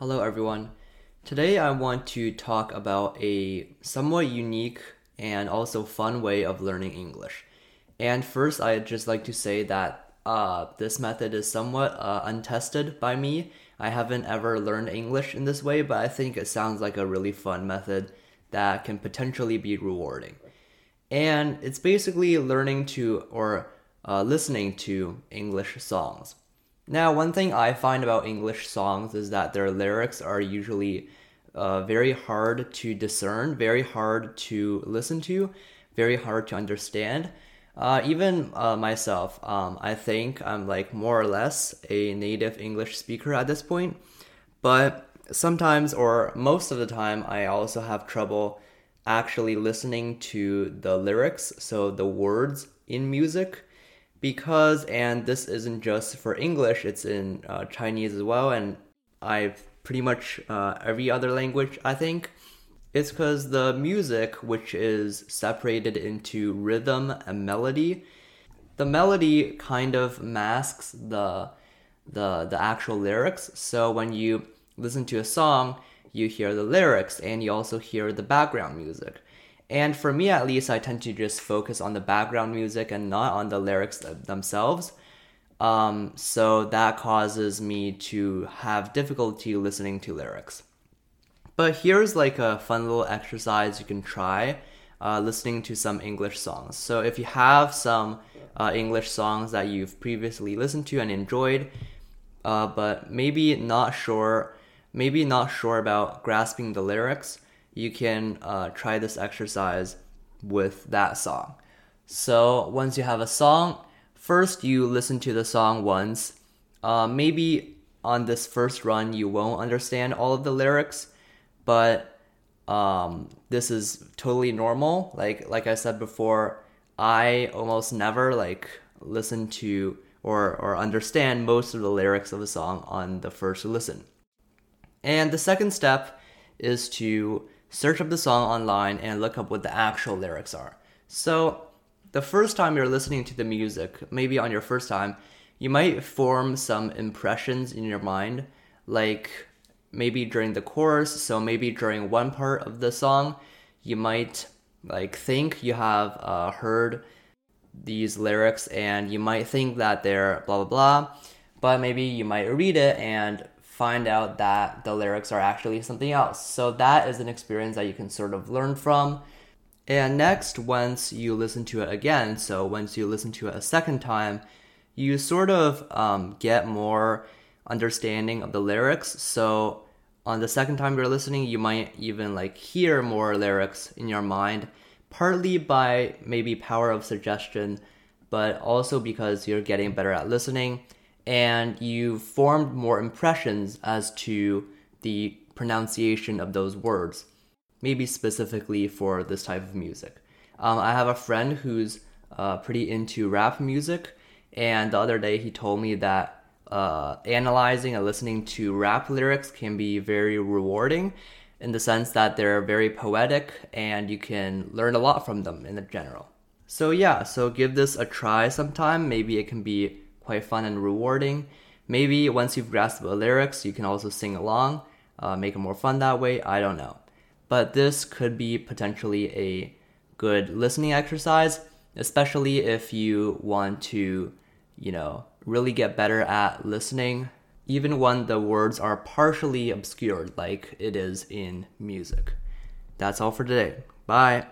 Hello, everyone. Today, I want to talk about a somewhat unique and also fun way of learning English. And first, I'd just like to say that uh, this method is somewhat uh, untested by me. I haven't ever learned English in this way, but I think it sounds like a really fun method that can potentially be rewarding. And it's basically learning to or uh, listening to English songs. Now, one thing I find about English songs is that their lyrics are usually uh, very hard to discern, very hard to listen to, very hard to understand. Uh, even uh, myself, um, I think I'm like more or less a native English speaker at this point, but sometimes or most of the time, I also have trouble actually listening to the lyrics, so the words in music because and this isn't just for english it's in uh, chinese as well and i've pretty much uh, every other language i think. It's because the music which is separated into rhythm and melody the melody kind of masks the the the actual lyrics. So when you listen to a song you hear the lyrics and you also hear the background music and for me, at least, I tend to just focus on the background music and not on the lyrics themselves. Um, so that causes me to have difficulty listening to lyrics. But here's like a fun little exercise you can try uh, listening to some English songs. So if you have some uh, English songs that you've previously listened to and enjoyed, uh, but maybe not sure, maybe not sure about grasping the lyrics, you can uh, try this exercise with that song. So once you have a song, first you listen to the song once. Uh, maybe on this first run you won't understand all of the lyrics, but um, this is totally normal. Like like I said before, I almost never like listen to or or understand most of the lyrics of a song on the first listen. And the second step is to search up the song online and look up what the actual lyrics are. So, the first time you're listening to the music, maybe on your first time, you might form some impressions in your mind, like maybe during the chorus, so maybe during one part of the song, you might like think you have uh, heard these lyrics and you might think that they're blah blah blah, but maybe you might read it and find out that the lyrics are actually something else. So that is an experience that you can sort of learn from. And next, once you listen to it again, so once you listen to it a second time, you sort of um, get more understanding of the lyrics. So on the second time you're listening, you might even like hear more lyrics in your mind, partly by maybe power of suggestion, but also because you're getting better at listening and you formed more impressions as to the pronunciation of those words, maybe specifically for this type of music. Um, I have a friend who's uh, pretty into rap music, and the other day he told me that uh, analyzing and listening to rap lyrics can be very rewarding in the sense that they're very poetic and you can learn a lot from them in the general. So, yeah, so give this a try sometime. Maybe it can be quite fun and rewarding. Maybe once you've grasped the lyrics, you can also sing along, uh, make it more fun that way. I don't know. But this could be potentially a good listening exercise, especially if you want to, you know, really get better at listening, even when the words are partially obscured, like it is in music. That's all for today. Bye.